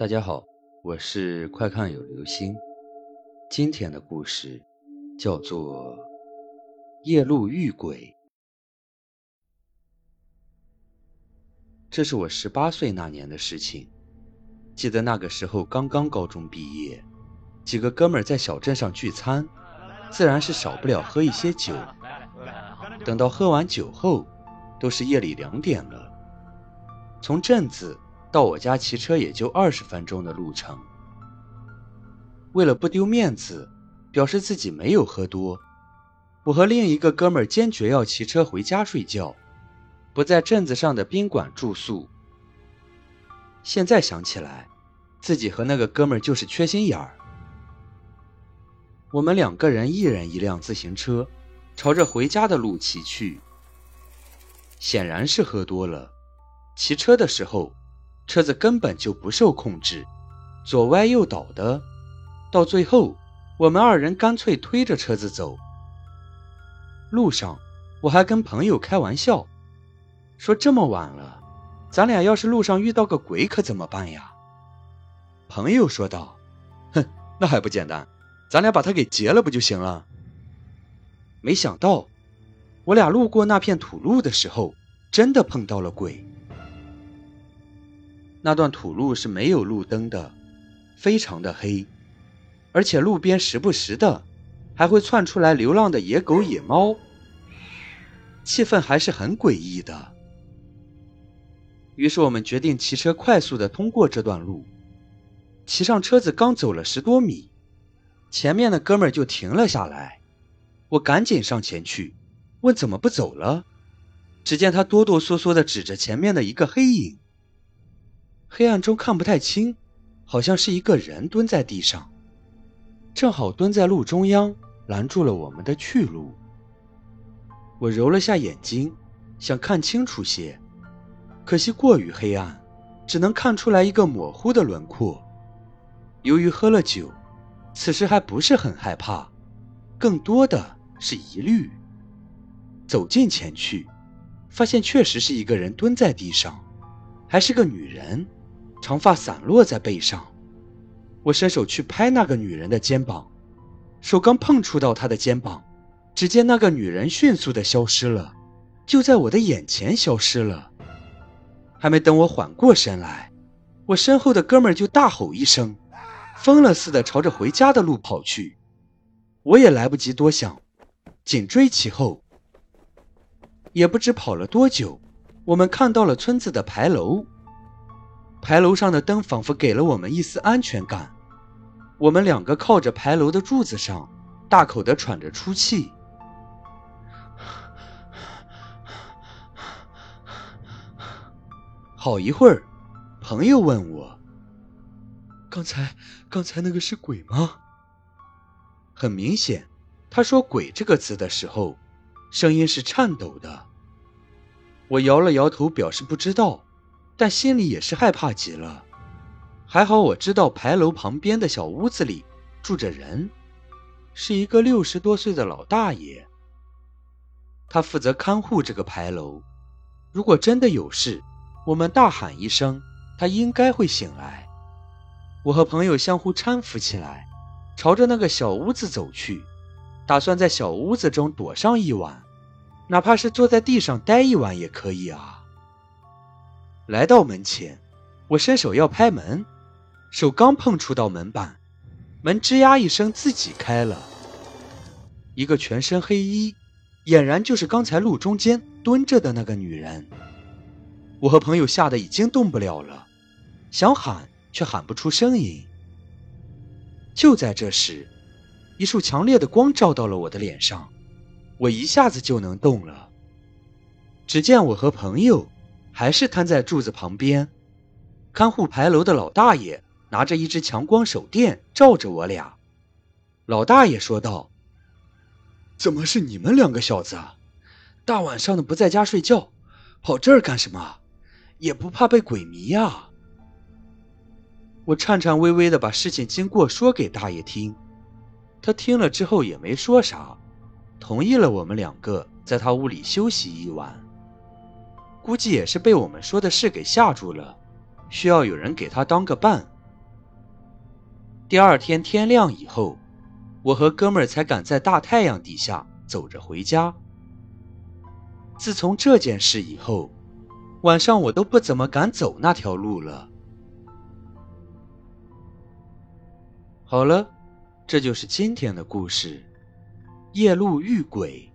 大家好，我是快看有流星。今天的故事叫做《夜路遇鬼》。这是我十八岁那年的事情。记得那个时候刚刚高中毕业，几个哥们儿在小镇上聚餐，自然是少不了喝一些酒。等到喝完酒后，都是夜里两点了。从镇子。到我家骑车也就二十分钟的路程。为了不丢面子，表示自己没有喝多，我和另一个哥们儿坚决要骑车回家睡觉，不在镇子上的宾馆住宿。现在想起来，自己和那个哥们儿就是缺心眼儿。我们两个人一人一辆自行车，朝着回家的路骑去。显然是喝多了，骑车的时候。车子根本就不受控制，左歪右倒的，到最后，我们二人干脆推着车子走。路上，我还跟朋友开玩笑，说这么晚了，咱俩要是路上遇到个鬼可怎么办呀？朋友说道：“哼，那还不简单，咱俩把他给劫了不就行了？”没想到，我俩路过那片土路的时候，真的碰到了鬼。那段土路是没有路灯的，非常的黑，而且路边时不时的还会窜出来流浪的野狗、野猫，气氛还是很诡异的。于是我们决定骑车快速的通过这段路。骑上车子刚走了十多米，前面的哥们就停了下来，我赶紧上前去问怎么不走了。只见他哆哆嗦嗦的指着前面的一个黑影。黑暗中看不太清，好像是一个人蹲在地上，正好蹲在路中央，拦住了我们的去路。我揉了下眼睛，想看清楚些，可惜过于黑暗，只能看出来一个模糊的轮廓。由于喝了酒，此时还不是很害怕，更多的是疑虑。走近前去，发现确实是一个人蹲在地上，还是个女人。长发散落在背上，我伸手去拍那个女人的肩膀，手刚碰触到她的肩膀，只见那个女人迅速的消失了，就在我的眼前消失了。还没等我缓过神来，我身后的哥们就大吼一声，疯了似的朝着回家的路跑去，我也来不及多想，紧追其后。也不知跑了多久，我们看到了村子的牌楼。牌楼上的灯仿佛给了我们一丝安全感。我们两个靠着牌楼的柱子上，大口的喘着粗气。好一会儿，朋友问我：“刚才，刚才那个是鬼吗？”很明显，他说“鬼”这个词的时候，声音是颤抖的。我摇了摇头，表示不知道。但心里也是害怕极了，还好我知道牌楼旁边的小屋子里住着人，是一个六十多岁的老大爷。他负责看护这个牌楼，如果真的有事，我们大喊一声，他应该会醒来。我和朋友相互搀扶起来，朝着那个小屋子走去，打算在小屋子中躲上一晚，哪怕是坐在地上待一晚也可以啊。来到门前，我伸手要拍门，手刚碰触到门板，门吱呀一声自己开了。一个全身黑衣，俨然就是刚才路中间蹲着的那个女人。我和朋友吓得已经动不了了，想喊却喊不出声音。就在这时，一束强烈的光照到了我的脸上，我一下子就能动了。只见我和朋友。还是瘫在柱子旁边，看护牌楼的老大爷拿着一支强光手电照着我俩。老大爷说道：“怎么是你们两个小子？大晚上的不在家睡觉，跑这儿干什么？也不怕被鬼迷呀？”我颤颤巍巍的把事情经过说给大爷听，他听了之后也没说啥，同意了我们两个在他屋里休息一晚。估计也是被我们说的事给吓住了，需要有人给他当个伴，第二天天亮以后，我和哥们儿才敢在大太阳底下走着回家。自从这件事以后，晚上我都不怎么敢走那条路了。好了，这就是今天的故事，《夜路遇鬼》。